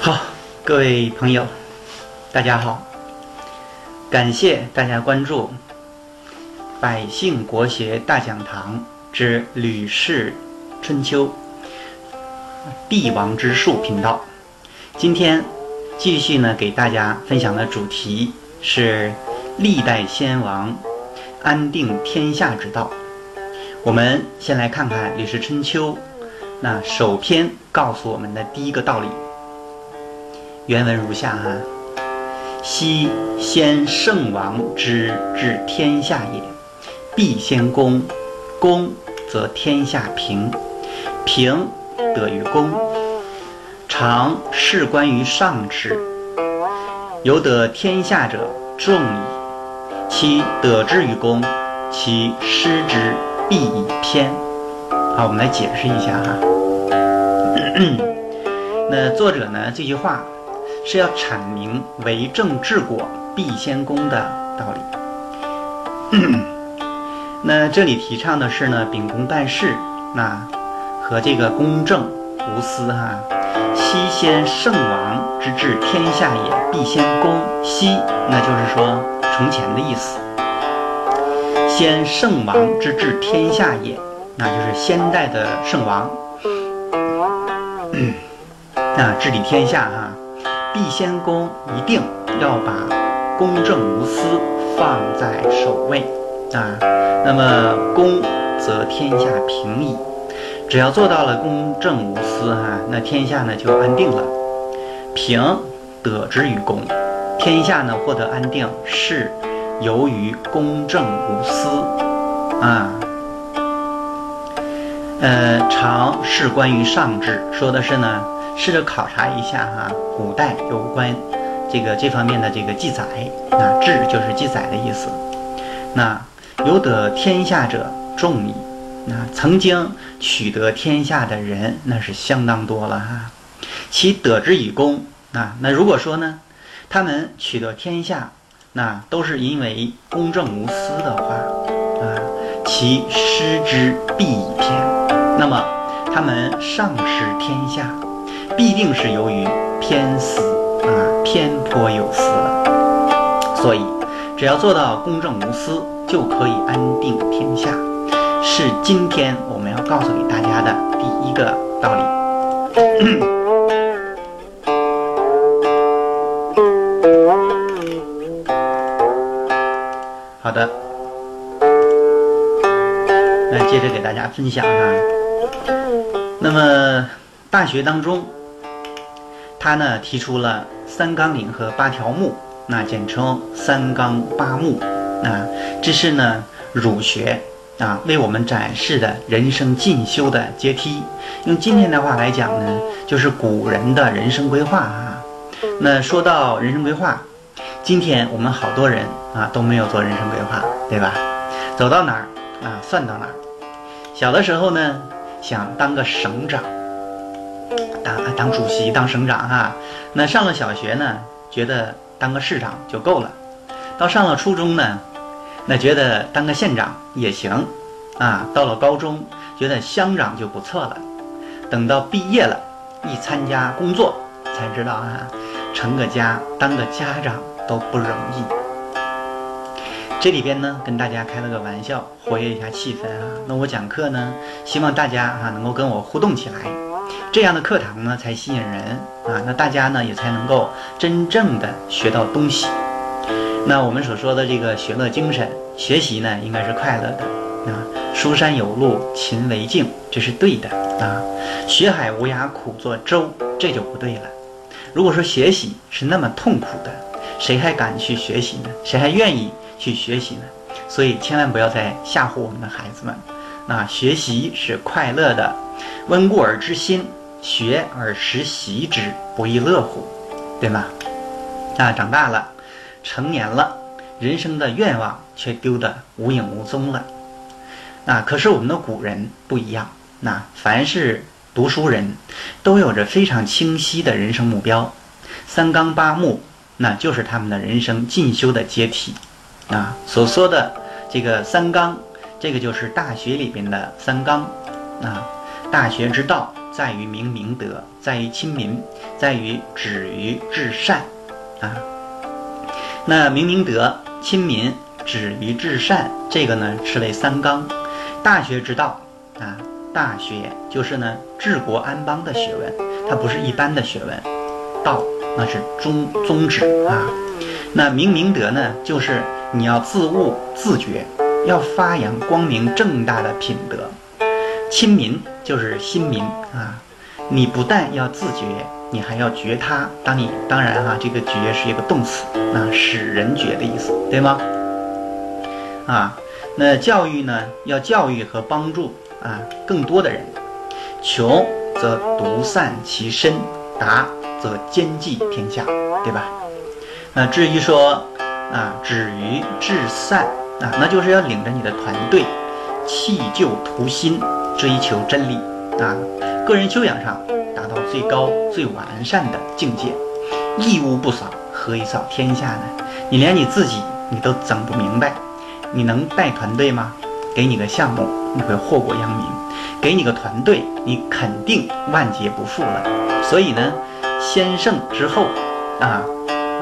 好，各位朋友，大家好，感谢大家关注百姓国学大讲堂之《吕氏春秋》帝王之术频道。今天继续呢，给大家分享的主题是历代先王安定天下之道。我们先来看看《吕氏春秋》那首篇告诉我们的第一个道理。原文如下哈：昔先圣王之治天下也，必先公，公则天下平，平得于公。常事关于上之，有得天下者众矣。其得之于公，其失之必以偏。好，我们来解释一下哈。那作者呢这句话。是要阐明为政治国必先公的道理。那这里提倡的是呢，秉公办事，那和这个公正无私哈。昔先圣王之治天下也，必先公。昔，那就是说从前的意思。先圣王之治天下也，那就是先代的圣王，那治理天下哈。必先公一定要把公正无私放在首位啊，那么公则天下平矣。只要做到了公正无私哈，那天下呢就安定了。平得之于公，天下呢获得安定是由于公正无私啊。呃，常是关于上治，说的是呢。试着考察一下哈，古代有关这个这方面的这个记载，那志就是记载的意思。那有得天下者众矣，那曾经取得天下的人那是相当多了哈。其得之以功，啊那如果说呢，他们取得天下，那都是因为公正无私的话啊，其失之必以偏。那么他们丧失天下。必定是由于偏私啊，偏颇有私了。所以，只要做到公正无私，就可以安定天下。是今天我们要告诉给大家的第一个道理。着给大家分享哈。那么，大学当中。他呢提出了三纲领和八条目，那简称三纲八目。啊，这是呢儒学啊为我们展示的人生进修的阶梯。用今天的话来讲呢，就是古人的人生规划啊。那说到人生规划，今天我们好多人啊都没有做人生规划，对吧？走到哪儿啊算到哪儿。小的时候呢想当个省长。当当主席当省长哈，那上了小学呢，觉得当个市长就够了；到上了初中呢，那觉得当个县长也行啊；到了高中，觉得乡长就不错了。等到毕业了，一参加工作，才知道啊，成个家当个家长都不容易。这里边呢，跟大家开了个玩笑，活跃一下气氛啊。那我讲课呢，希望大家啊能够跟我互动起来。这样的课堂呢，才吸引人啊！那大家呢，也才能够真正的学到东西。那我们所说的这个学乐精神，学习呢，应该是快乐的啊。书山有路勤为径，这是对的啊。学海无涯苦作舟，这就不对了。如果说学习是那么痛苦的，谁还敢去学习呢？谁还愿意去学习呢？所以千万不要再吓唬我们的孩子们。那学习是快乐的，温故而知新。学而时习之，不亦乐乎？对吗？啊，长大了，成年了，人生的愿望却丢得无影无踪了。啊，可是我们的古人不一样。那凡是读书人，都有着非常清晰的人生目标，三纲八目，那就是他们的人生进修的阶梯。啊，所说的这个三纲，这个就是大学里边的三纲啊。大学之道在于明明德，在于亲民，在于止于至善啊。那明明德、亲民、止于至善，这个呢是为三纲。大学之道啊，大学就是呢治国安邦的学问，它不是一般的学问。道那是宗宗旨啊。那明明德呢，就是你要自悟自觉，要发扬光明正大的品德。亲民就是亲民啊，你不但要自觉，你还要觉他。当你当然哈，这个觉是一个动词，那使人觉的意思，对吗？啊，那教育呢，要教育和帮助啊更多的人。穷则独善其身，达则兼济天下，对吧？那至于说啊，止于至善啊，那就是要领着你的团队，弃旧图新。追求真理啊，个人修养上达到最高最完善的境界，一屋不扫，何以扫天下呢？你连你自己你都整不明白，你能带团队吗？给你个项目，你会祸国殃民；给你个团队，你肯定万劫不复了。所以呢，先胜之后啊，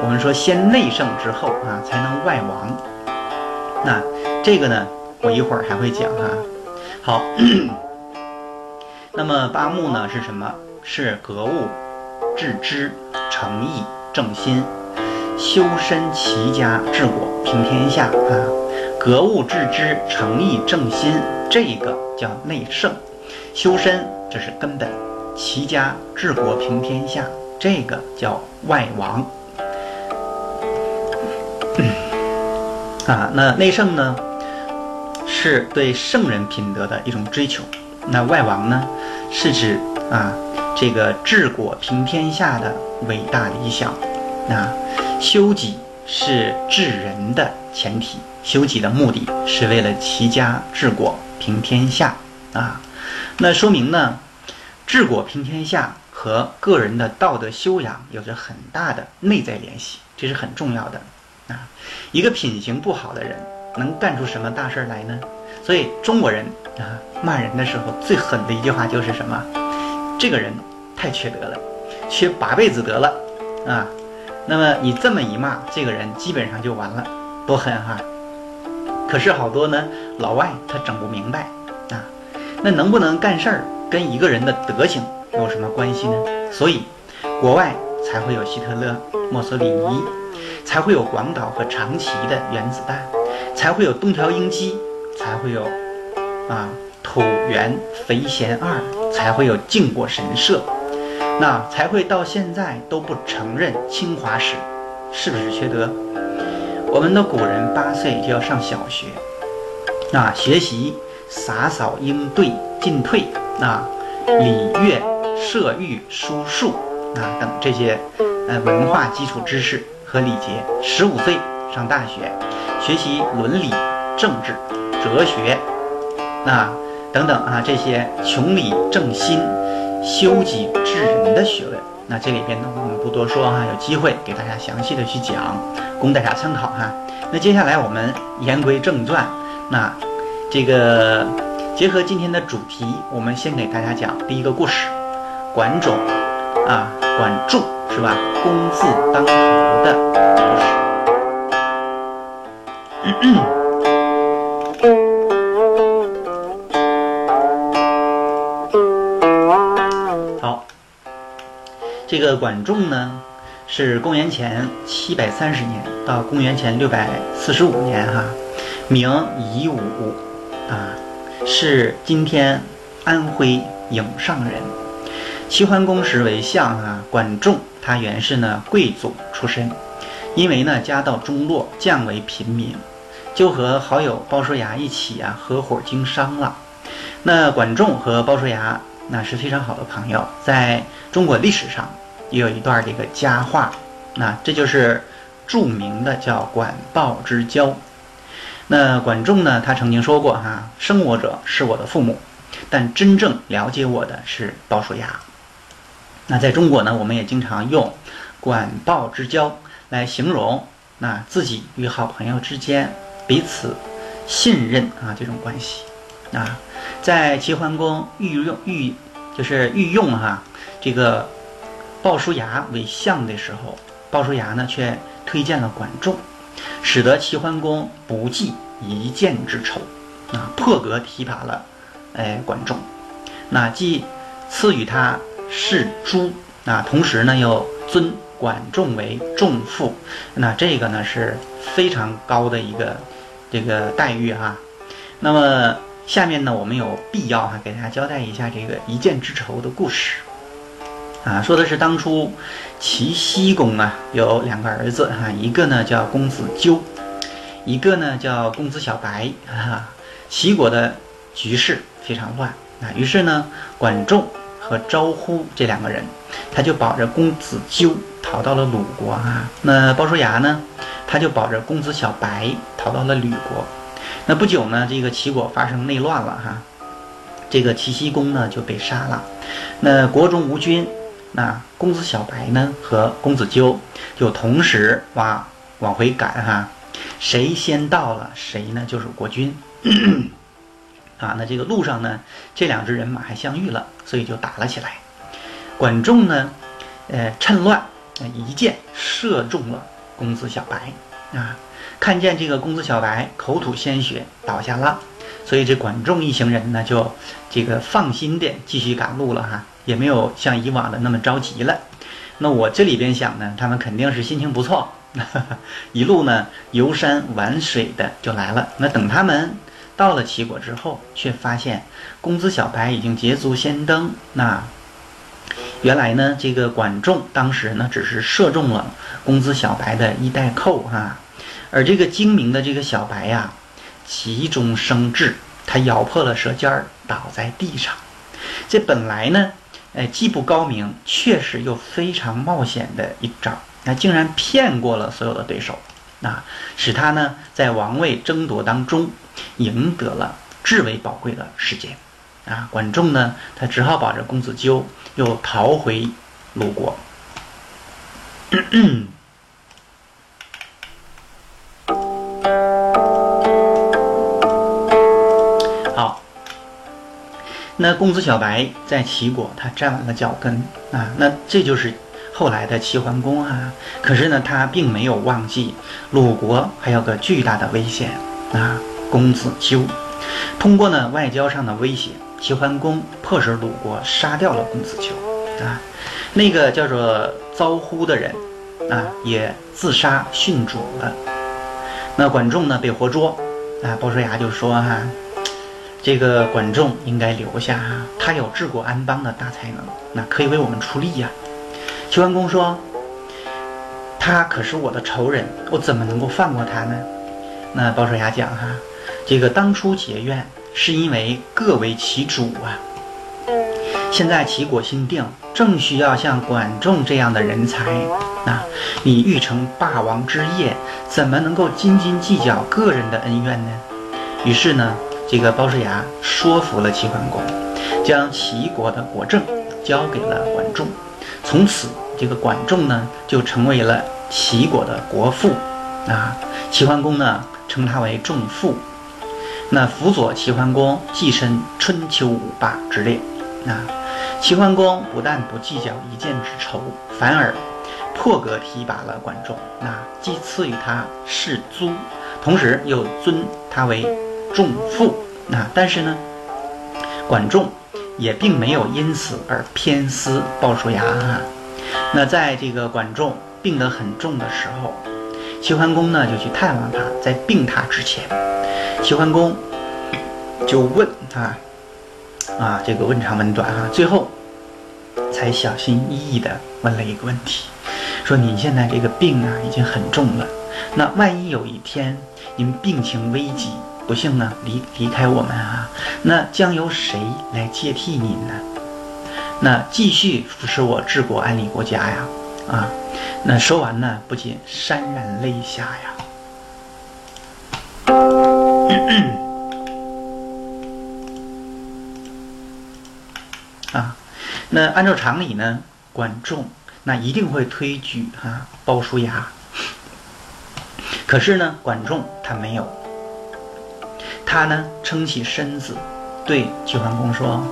我们说先内圣之后啊，才能外王。那这个呢，我一会儿还会讲哈。好。那么八目呢是什么？是格物、致知、诚意、正心、修身、齐家、治国、平天下啊！格物致知、诚意正心，这个叫内圣；修身这是根本；齐家、治国、平天下，这个叫外王。啊，那内圣呢，是对圣人品德的一种追求。那外王呢，是指啊这个治国平天下的伟大理想。那修己是治人的前提，修己的目的是为了齐家治国平天下啊。那说明呢，治国平天下和个人的道德修养有着很大的内在联系，这是很重要的啊。一个品行不好的人，能干出什么大事来呢？所以中国人啊，骂人的时候最狠的一句话就是什么？这个人太缺德了，缺八辈子德了啊！那么你这么一骂，这个人基本上就完了，多狠哈！可是好多呢，老外他整不明白啊，那能不能干事儿跟一个人的德行有什么关系呢？所以国外才会有希特勒、墨索里尼，才会有广岛和长崎的原子弹，才会有东条英机。才会有啊，土原肥贤二才会有靖国神社，那才会到现在都不承认清华史，是不是缺德？我们的古人八岁就要上小学，啊，学习洒扫应对进退啊，礼乐射御书数啊等这些呃文化基础知识和礼节。十五岁上大学，学习伦理政治。哲学，那等等啊，这些穷理正心、修己治人的学问，那这里边呢，我们不多说哈，有机会给大家详细的去讲，供大家参考哈。那接下来我们言归正传，那这个结合今天的主题，我们先给大家讲第一个故事，管仲啊，管仲是吧？公字当头的故事。这个管仲呢，是公元前七百三十年到公元前六百四十五年，哈，名夷吾，啊，是今天安徽颍上人。齐桓公时为相，啊，管仲他原是呢贵族出身，因为呢家道中落，降为平民，就和好友鲍叔牙一起啊合伙经商了。那管仲和鲍叔牙。那是非常好的朋友，在中国历史上也有一段这个佳话，那这就是著名的叫管鲍之交。那管仲呢，他曾经说过哈，生我者是我的父母，但真正了解我的是鲍叔牙。那在中国呢，我们也经常用管鲍之交来形容那自己与好朋友之间彼此信任啊这种关系。啊，在齐桓公御用御就是御用哈这个鲍叔牙为相的时候，鲍叔牙呢却推荐了管仲，使得齐桓公不记一箭之仇啊，破格提拔了哎管仲，那既赐予他是诸啊，同时呢又尊管仲为仲父，那这个呢是非常高的一个这个待遇哈。那么下面呢我们有必要哈给大家交代一下这个一箭之仇的故事啊，说的是当初齐僖公啊有两个儿子哈，一个呢叫公子纠，一个呢叫公子小白啊。齐国的局势非常乱啊，于是呢管仲。和招呼这两个人，他就保着公子纠逃到了鲁国啊。那鲍叔牙呢，他就保着公子小白逃到了吕国。那不久呢，这个齐国发生内乱了哈，这个齐僖公呢就被杀了。那国中无君，那公子小白呢和公子纠就同时往往回赶哈，谁先到了，谁呢就是国君。啊，那这个路上呢，这两支人马还相遇了，所以就打了起来。管仲呢，呃，趁乱，一箭射中了公子小白。啊，看见这个公子小白口吐鲜血倒下了，所以这管仲一行人呢，就这个放心的继续赶路了哈，也没有像以往的那么着急了。那我这里边想呢，他们肯定是心情不错，一路呢游山玩水的就来了。那等他们。到了齐国之后，却发现公子小白已经捷足先登。那原来呢，这个管仲当时呢，只是射中了公子小白的衣带扣哈，而这个精明的这个小白呀，急中生智，他咬破了舌尖儿，倒在地上。这本来呢，哎，既不高明，确实又非常冒险的一招，那竟然骗过了所有的对手。那使他呢，在王位争夺当中，赢得了至为宝贵的时间。啊，管仲呢，他只好保着公子纠，又逃回鲁国。好，那公子小白在齐国，他站稳了脚跟啊，那这就是。后来的齐桓公啊，可是呢，他并没有忘记鲁国还有个巨大的危险啊，公子纠。通过呢外交上的威胁，齐桓公迫使鲁国杀掉了公子纠啊。那个叫做遭呼的人啊，也自杀殉主了。那管仲呢被活捉啊，鲍叔牙就说哈，这个管仲应该留下哈，他有治国安邦的大才能，那可以为我们出力呀。齐桓公说：“他可是我的仇人，我怎么能够放过他呢？”那鲍叔牙讲哈，这个当初结怨是因为各为其主啊。现在齐国新定，正需要像管仲这样的人才啊。你欲成霸王之业，怎么能够斤斤计较个人的恩怨呢？于是呢，这个鲍叔牙说服了齐桓公，将齐国的国政交给了管仲。从此，这个管仲呢就成为了齐国的国父，啊，齐桓公呢称他为仲父，那辅佐齐桓公跻身春秋五霸之列，啊，齐桓公不但不计较一箭之仇，反而破格提拔了管仲，那既赐予他世租，同时又尊他为仲父，那但是呢，管仲。也并没有因此而偏私鲍叔牙啊。那在这个管仲病得很重的时候，齐桓公呢就去探望他，在病榻之前，齐桓公就问他啊，这个问长问短啊，最后才小心翼翼地问了一个问题，说您现在这个病啊已经很重了，那万一有一天您病情危急。不幸呢，离离开我们啊，那将由谁来接替您呢？那继续扶持我治国安理国家呀，啊，那说完呢，不禁潸然泪下呀，啊，那按照常理呢，管仲那一定会推举哈鲍叔牙，可是呢，管仲他没有。他呢撑起身子，对齐桓公说：“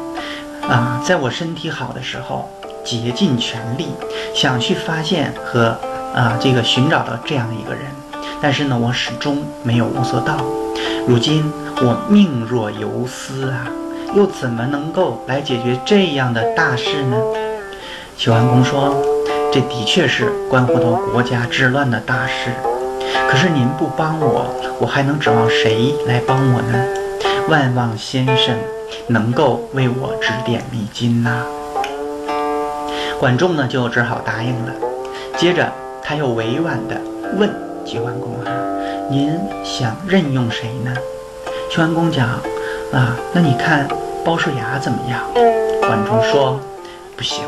啊，在我身体好的时候，竭尽全力想去发现和啊这个寻找到这样的一个人，但是呢，我始终没有物色到。如今我命若游丝啊，又怎么能够来解决这样的大事呢？”齐桓公说：“这的确是关乎到国家治乱的大事。”可是您不帮我，我还能指望谁来帮我呢？万望先生能够为我指点迷津呐。管仲呢就只好答应了。接着他又委婉地问齐桓公啊：“您想任用谁呢？”齐桓公讲：“啊，那你看鲍叔牙怎么样？”管仲说：“不行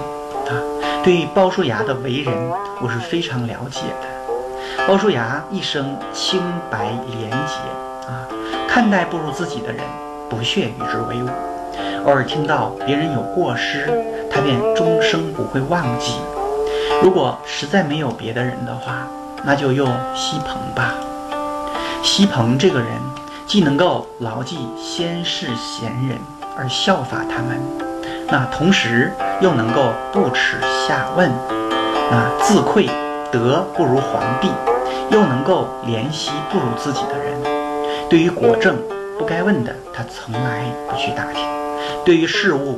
啊，对鲍叔牙的为人，我是非常了解的。”鲍叔牙一生清白廉洁啊，看待不如自己的人，不屑与之为伍。偶尔听到别人有过失，他便终生不会忘记。如果实在没有别的人的话，那就用西彭吧。西彭这个人，既能够牢记先世贤人而效法他们，那同时又能够不耻下问，啊，自愧德不如皇帝。又能够怜惜不如自己的人，对于国政不该问的，他从来不去打听；对于事物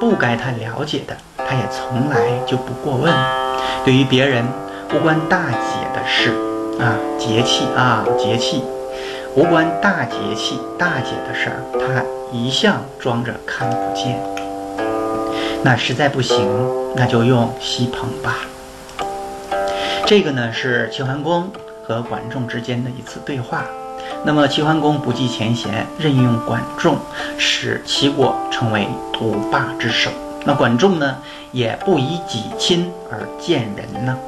不该他了解的，他也从来就不过问；对于别人无关大姐的事啊，节气啊，节气无关大节气、大姐的事儿，他一向装着看不见。那实在不行，那就用西彭吧。这个呢是齐桓公。和管仲之间的一次对话，那么齐桓公不计前嫌，任用管仲，使齐国成为独霸之首。那管仲呢，也不以己亲而见人呢，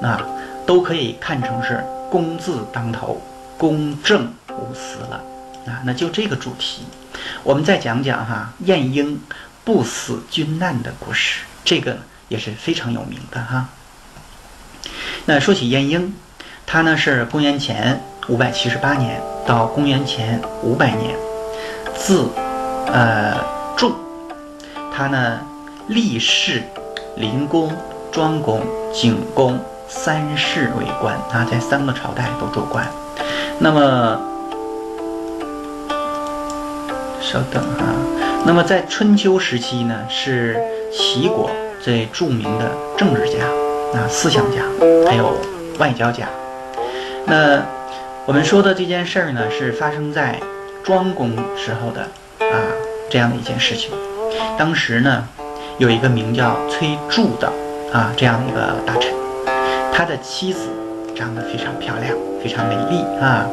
那都可以看成是公字当头，公正无私了啊。那就这个主题，我们再讲讲哈晏婴不死君难的故事，这个也是非常有名的哈。那说起晏婴。他呢是公元前五百七十八年到公元前五百年，字，呃仲，他呢历仕灵公、庄公、景公三世为官啊，在三个朝代都做官。那么，稍等哈，那么在春秋时期呢，是齐国最著名的政治家啊、思想家，还有外交家。那我们说的这件事儿呢，是发生在庄公时候的啊这样的一件事情。当时呢，有一个名叫崔杼的啊这样的一个大臣，他的妻子长得非常漂亮，非常美丽啊。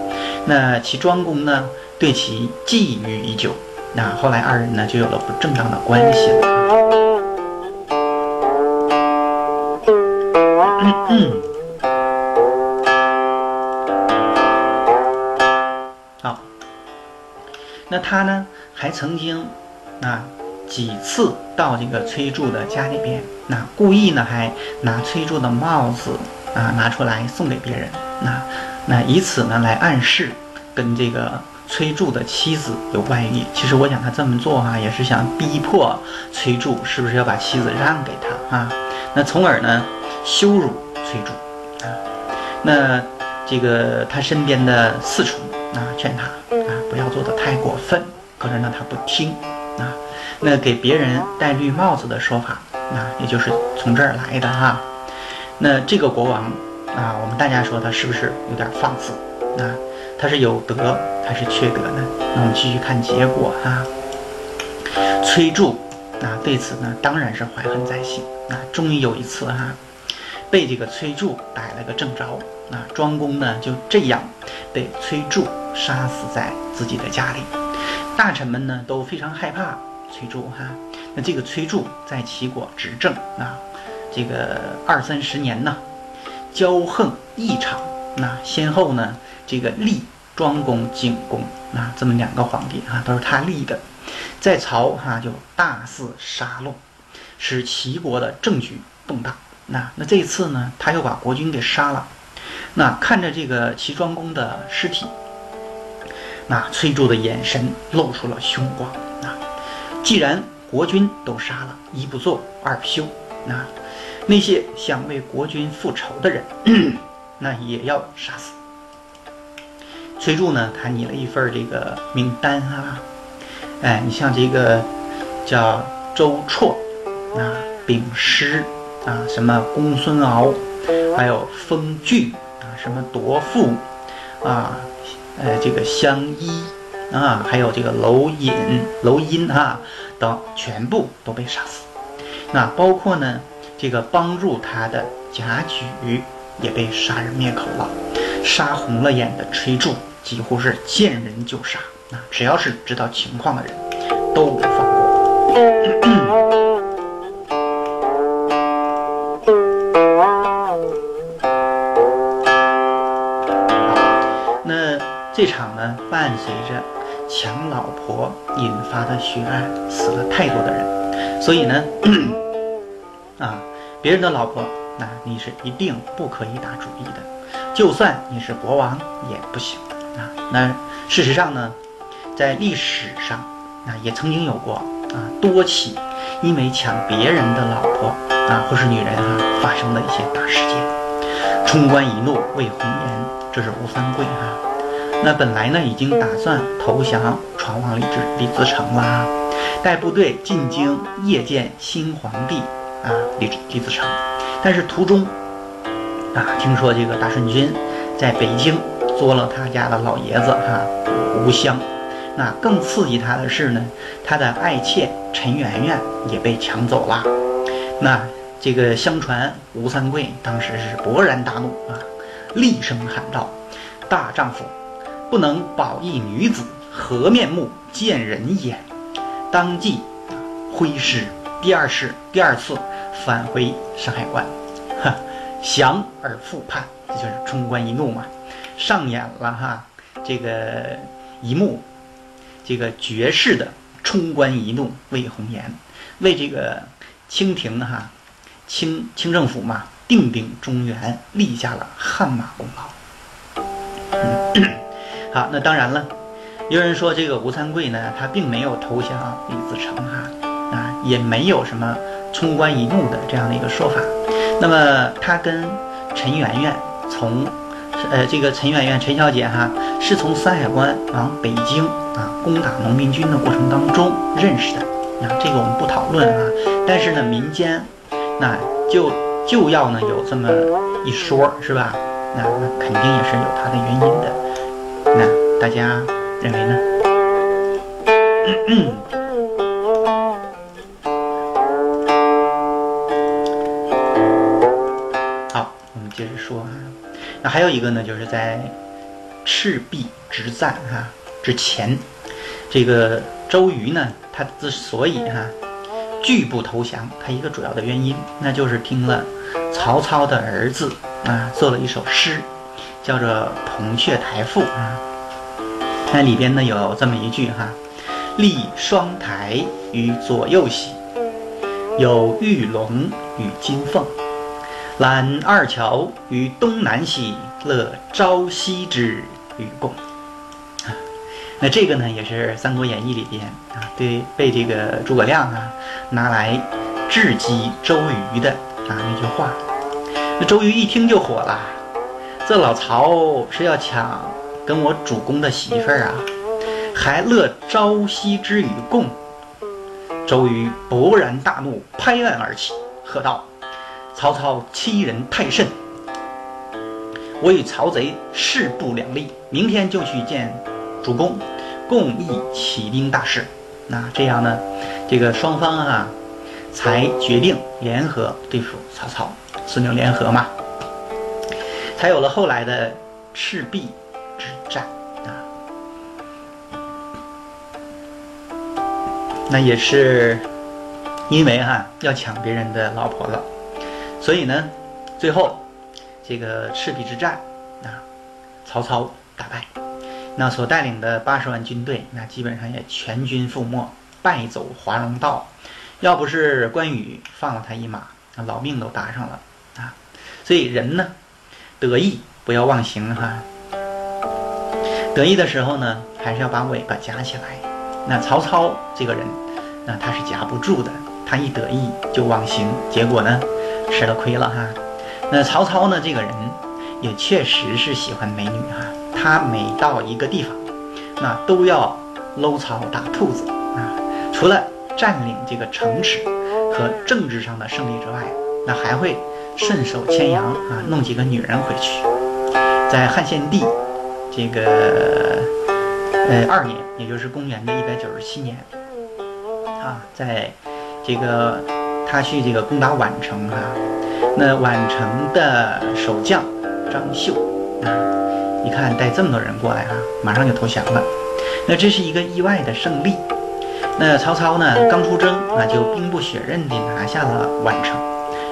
那其庄公呢，对其觊觎已久。那后来二人呢，就有了不正当的关系了。那他呢，还曾经，啊，几次到这个崔杼的家里边，那故意呢，还拿崔杼的帽子啊拿出来送给别人，那那以此呢来暗示跟这个崔杼的妻子有外遇。其实我想他这么做哈，也是想逼迫崔杼是不是要把妻子让给他啊？那从而呢羞辱崔杼啊？那这个他身边的侍从啊劝他。不要做的太过分，可是呢他不听啊。那给别人戴绿帽子的说法，那也就是从这儿来的哈。那这个国王啊，我们大家说他是不是有点放肆？啊他是有德还是缺德呢？那我们继续看结果哈。崔杼啊对此呢当然是怀恨在心。啊终于有一次哈，被这个崔杼逮了个正着。那庄公呢就这样被崔杼。杀死在自己的家里，大臣们呢都非常害怕崔杼哈。那这个崔杼在齐国执政啊，这个二三十年呢，骄横异常。那先后呢，这个立庄公、景公啊，这么两个皇帝啊，都是他立的，在朝哈就大肆杀戮，使齐国的政局动荡。那那这次呢，他又把国君给杀了。那看着这个齐庄公的尸体。那崔杼的眼神露出了凶光啊！既然国君都杀了，一不做二不休，那那些想为国君复仇的人，那也要杀死。崔杼呢，他拟了一份这个名单啊，哎，你像这个叫周绰啊、秉师啊、什么公孙敖，还有封具啊、什么夺父啊。呃，这个相依啊，还有这个楼隐、楼阴啊等，全部都被杀死。那包括呢，这个帮助他的贾诩也被杀人灭口了。杀红了眼的崔杼几乎是见人就杀，啊，只要是知道情况的人，都随着抢老婆引发的血案，死了太多的人，所以呢，啊，别人的老婆，那你是一定不可以打主意的，就算你是国王也不行啊。那事实上呢，在历史上，啊，也曾经有过啊多起因为抢别人的老婆啊或是女人啊发生的一些大事件。冲冠一怒为红颜，这是吴三桂哈。那本来呢，已经打算投降，传往李治李自成啦，带部队进京谒见新皇帝啊，李李自成。但是途中啊，听说这个大顺军在北京捉了他家的老爷子哈吴襄。那更刺激他的是呢，他的爱妾陈圆圆也被抢走了。那这个相传吴三桂当时是勃然大怒啊，厉声喊道：“大丈夫！”不能保一女子，何面目见人眼？当即挥师，第二世第二次返回山海关，哈，降而复叛，这就是冲冠一怒嘛，上演了哈这个一幕，这个绝世的冲冠一怒为红颜，为这个清廷哈清清政府嘛定鼎中原，立下了汗马功劳。嗯好，那当然了，有人说这个吴三桂呢，他并没有投降李自成哈，啊，也没有什么冲冠一怒的这样的一个说法。那么他跟陈圆圆从，呃，这个陈圆圆陈小姐哈，是从山海关往北京啊攻打农民军的过程当中认识的。啊，这个我们不讨论啊。但是呢，民间那就就要呢有这么一说，是吧？那肯定也是有它的原因的。那大家认为呢？好，我们接着说啊。那还有一个呢，就是在赤壁之战啊之前，这个周瑜呢，他之所以哈拒不投降，他一个主要的原因，那就是听了曹操的儿子啊做了一首诗。叫做《铜雀台赋》啊，那里边呢有这么一句哈：“立双台于左右兮，有玉龙与金凤，揽二乔于东南兮，乐朝夕之与共。”，那这个呢也是《三国演义》里边啊，对被这个诸葛亮啊拿来质击周瑜的啊那句话。那周瑜一听就火了。这老曹是要抢跟我主公的媳妇儿啊，还乐朝夕之与共。周瑜勃然大怒，拍案而起，喝道：“曹操欺人太甚！我与曹贼势不两立，明天就去见主公，共议起兵大事。那这样呢，这个双方啊，才决定联合对付曹操，孙刘联合嘛。”才有了后来的赤壁战啊，那也是因为哈要抢别人的老婆了，所以呢，最后这个赤壁之战啊，曹操打败，那所带领的八十万军队，那基本上也全军覆没，败走华容道。要不是关羽放了他一马，那老命都搭上了啊。所以人呢。得意不要忘形哈，得意的时候呢，还是要把尾巴夹起来。那曹操这个人，那他是夹不住的，他一得意就忘形，结果呢，吃了亏了哈。那曹操呢，这个人也确实是喜欢美女哈。他每到一个地方，那都要搂草打兔子啊。除了占领这个城池和政治上的胜利之外，那还会顺手牵羊啊，弄几个女人回去。在汉献帝这个呃二年，也就是公元的一百九十七年啊，在这个他去这个攻打宛城啊，那宛城的守将张绣啊，一看带这么多人过来啊，马上就投降了。那这是一个意外的胜利。那曹操呢，刚出征啊，就兵不血刃地拿下了宛城，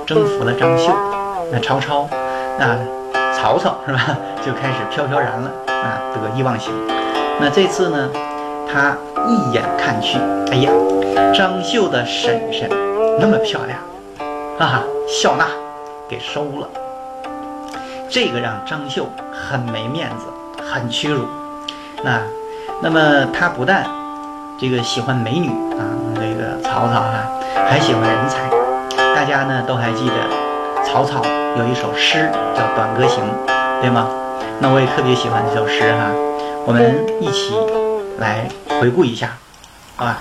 征服了张绣。那曹操那。曹操是吧？就开始飘飘然了啊，得意忘形。那这次呢，他一眼看去，哎呀，张绣的婶婶那么漂亮，哈哈，笑纳给收了。这个让张绣很没面子，很屈辱。那，那么他不但这个喜欢美女啊，这个曹操啊，还喜欢人才。大家呢都还记得曹操。有一首诗叫《短歌行》，对吗？那我也特别喜欢这首诗哈，我们一起来回顾一下，好吧？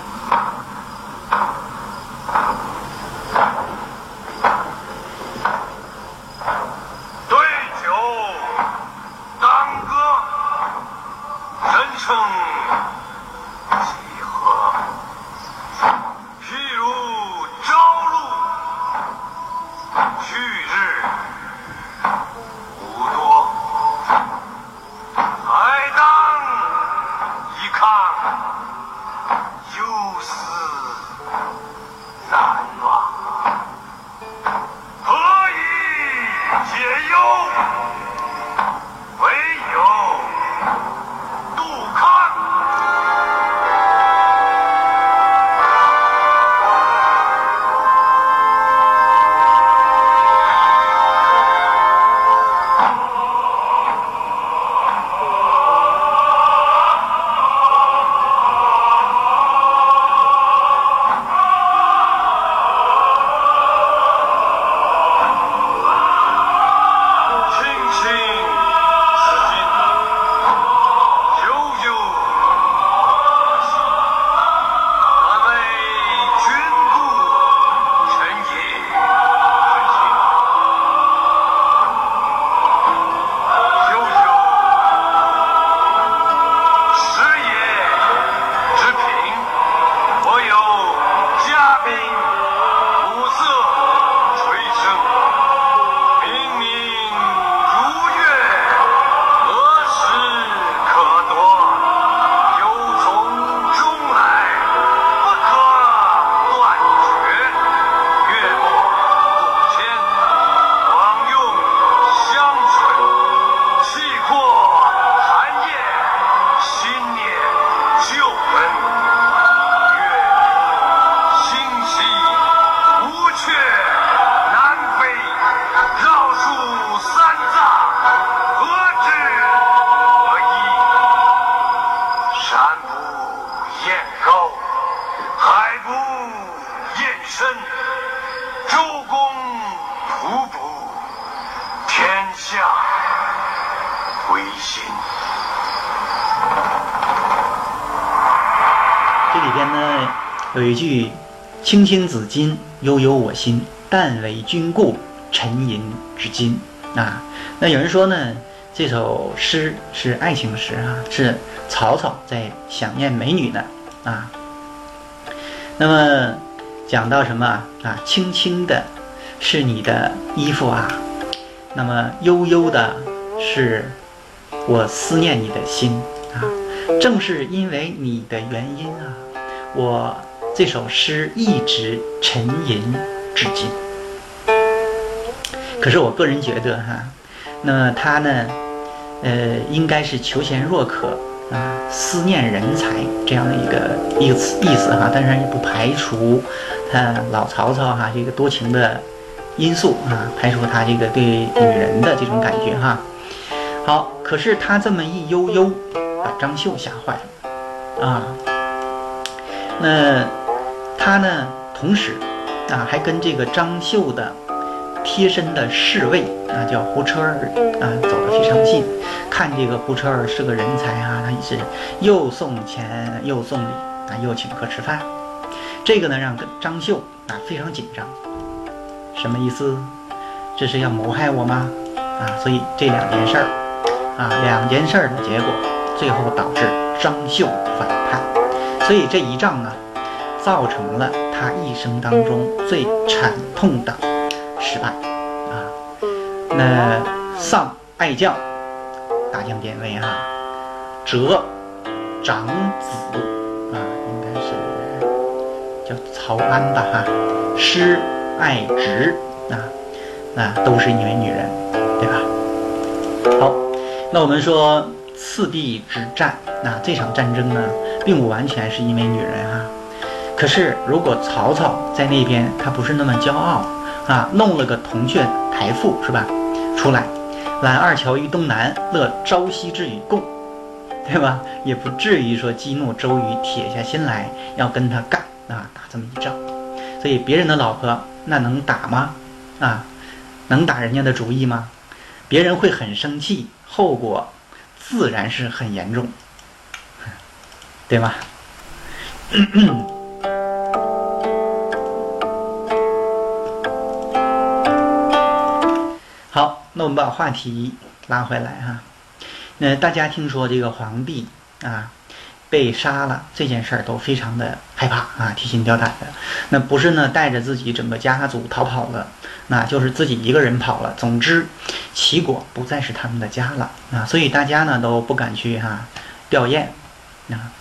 有一句“青青子衿，悠悠我心。但为君故，沉吟至今。”啊，那有人说呢，这首诗是爱情诗啊，是曹操在想念美女呢啊。那么讲到什么啊？轻轻的是你的衣服啊，那么悠悠的是我思念你的心啊。正是因为你的原因啊，我。这首诗一直沉吟至今。可是我个人觉得哈，那他呢，呃，应该是求贤若渴啊，思念人才这样的一个一个意思哈。当然也不排除他老曹操哈这个多情的因素啊，排除他这个对女人的这种感觉哈。好，可是他这么一悠悠，把张绣吓坏了啊。那他呢，同时啊，还跟这个张绣的贴身的侍卫啊，叫胡车儿啊，走得非常近。看这个胡车儿是个人才啊，他也是又送钱又送礼啊，又请客吃饭。这个呢，让张绣啊非常紧张。什么意思？这是要谋害我吗？啊，所以这两件事儿啊，两件事儿的结果，最后导致张绣反叛。所以这一仗呢，造成了他一生当中最惨痛的失败啊。那丧爱将，大将典韦哈，折长子啊，应该是叫曹安吧哈，失爱侄啊，那都是因为女人，对吧？好，那我们说次第之战，那这场战争呢，并不完全是因为女人哈。可是如果曹操在那边，他不是那么骄傲啊，弄了个铜雀台赋是吧？出来，揽二乔于东南，乐朝夕之与共，对吧？也不至于说激怒周瑜，铁下心来要跟他干啊，打这么一仗。所以别人的老婆那能打吗？啊，能打人家的主意吗？别人会很生气，后果自然是很严重，对吧？好，那我们把话题拉回来哈。那大家听说这个皇帝啊？被杀了这件事儿都非常的害怕啊，提心吊胆的。那不是呢，带着自己整个家族逃跑了，那就是自己一个人跑了。总之，齐国不再是他们的家了啊，所以大家呢都不敢去哈吊唁啊。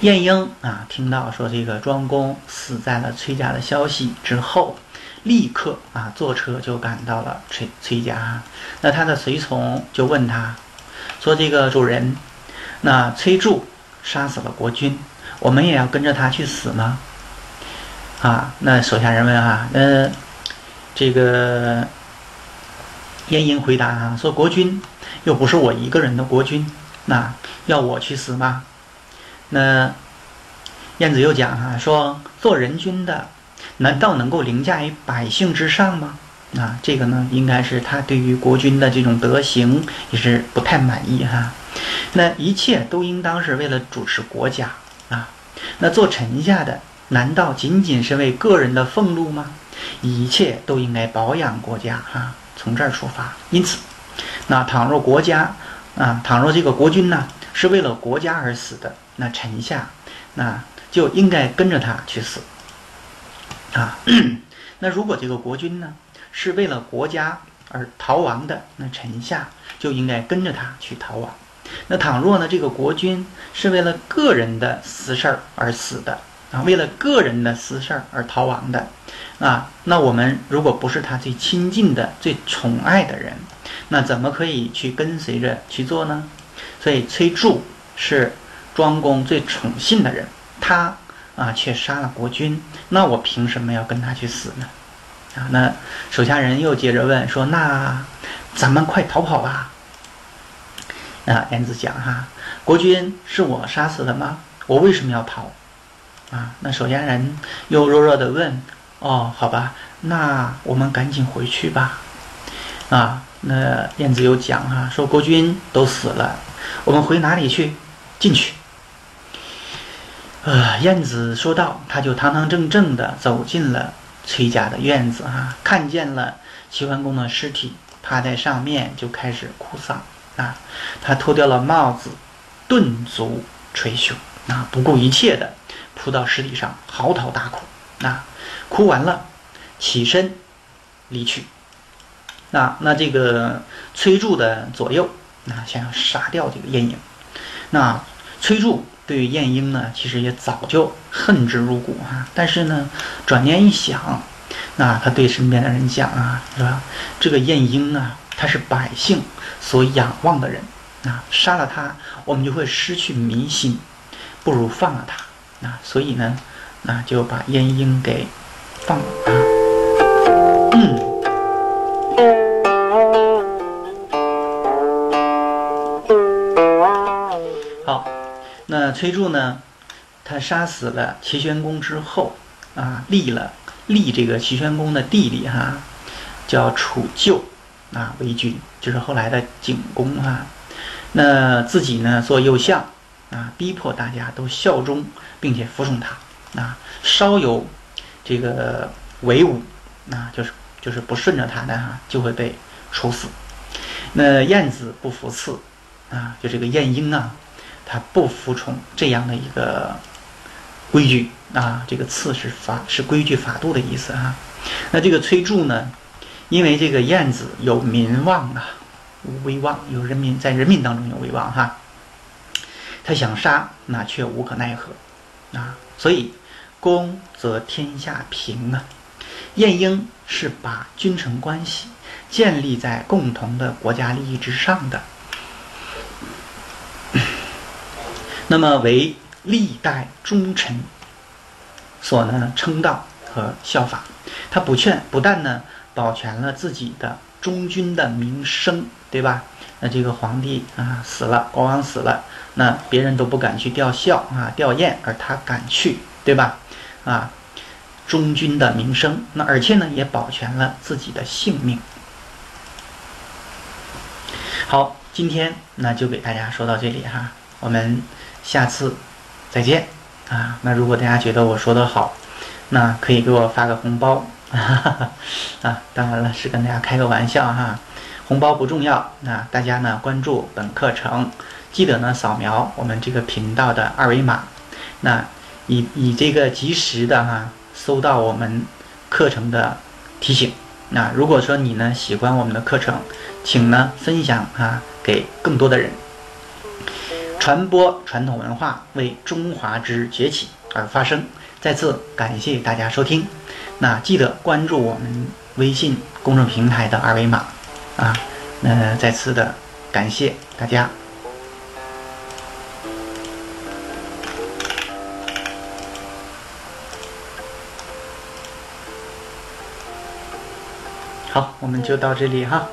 晏婴啊，听到说这个庄公死在了崔家的消息之后，立刻啊坐车就赶到了崔崔家。那他的随从就问他，说这个主人，那崔杼。杀死了国君，我们也要跟着他去死吗？啊，那手下人问啊，那这个晏婴回答啊，说国君又不是我一个人的国君，那要我去死吗？那晏子又讲啊，说做人君的，难道能够凌驾于百姓之上吗？啊，这个呢，应该是他对于国君的这种德行也是不太满意哈。那一切都应当是为了主持国家啊！那做臣下的难道仅仅是为个人的俸禄吗？一切都应该保养国家啊！从这儿出发。因此，那倘若国家啊，倘若这个国君呢是为了国家而死的，那臣下那就应该跟着他去死啊！那如果这个国君呢是为了国家而逃亡的，那臣下就应该跟着他去逃亡。那倘若呢？这个国君是为了个人的私事儿而死的啊，为了个人的私事儿而逃亡的啊，那我们如果不是他最亲近的、最宠爱的人，那怎么可以去跟随着去做呢？所以崔杼是庄公最宠信的人，他啊却杀了国君，那我凭什么要跟他去死呢？啊，那手下人又接着问说：“那咱们快逃跑吧！”啊，晏子讲哈，国君是我杀死的吗？我为什么要逃？啊，那手下人又弱弱的问，哦，好吧，那我们赶紧回去吧。啊，那晏子又讲哈，说国君都死了，我们回哪里去？进去。呃，晏子说道，他就堂堂正正的走进了崔家的院子哈，看见了齐桓公的尸体，趴在上面就开始哭丧。啊，他脱掉了帽子，顿足捶胸，啊，不顾一切的扑到尸体上嚎啕大哭。啊，哭完了，起身离去。那那这个崔杼的左右，那想要杀掉这个晏婴。那崔杼对于晏婴呢，其实也早就恨之入骨啊。但是呢，转念一想，那他对身边的人讲啊，是吧？这个晏婴啊，他是百姓。所仰望的人，啊，杀了他，我们就会失去民心，不如放了他，啊，所以呢，那就把晏婴给放了啊。嗯。崔杼呢，他杀死了齐宣公之后啊，立了立这个齐宣公的弟弟哈，叫楚旧啊为君，就是后来的景公啊。那自己呢做右相啊，逼迫大家都效忠并且服从他啊，稍有这个违武啊，就是就是不顺着他的哈，就会被处死。那晏子不服刺啊，就这个晏婴啊，他不服从这样的一个规矩啊，这个次是法是规矩法度的意思哈。那这个崔杼呢，因为这个晏子有民望啊。威望有人民在人民当中有威望哈，他想杀那却无可奈何啊，所以公则天下平啊。晏婴是把君臣关系建立在共同的国家利益之上的，那么为历代忠臣所呢称道和效法。他不劝不但呢保全了自己的。忠君的名声，对吧？那这个皇帝啊死了，国王死了，那别人都不敢去吊孝啊吊唁，而他敢去，对吧？啊，忠君的名声，那而且呢也保全了自己的性命。好，今天那就给大家说到这里哈，我们下次再见啊。那如果大家觉得我说的好，那可以给我发个红包。啊，当然了，是跟大家开个玩笑哈，红包不重要。那大家呢关注本课程，记得呢扫描我们这个频道的二维码，那以以这个及时的哈收到我们课程的提醒。那如果说你呢喜欢我们的课程，请呢分享啊给更多的人，传播传统文化，为中华之崛起而发声。再次感谢大家收听。那记得关注我们微信公众平台的二维码啊！那再次的感谢大家。好，我们就到这里哈。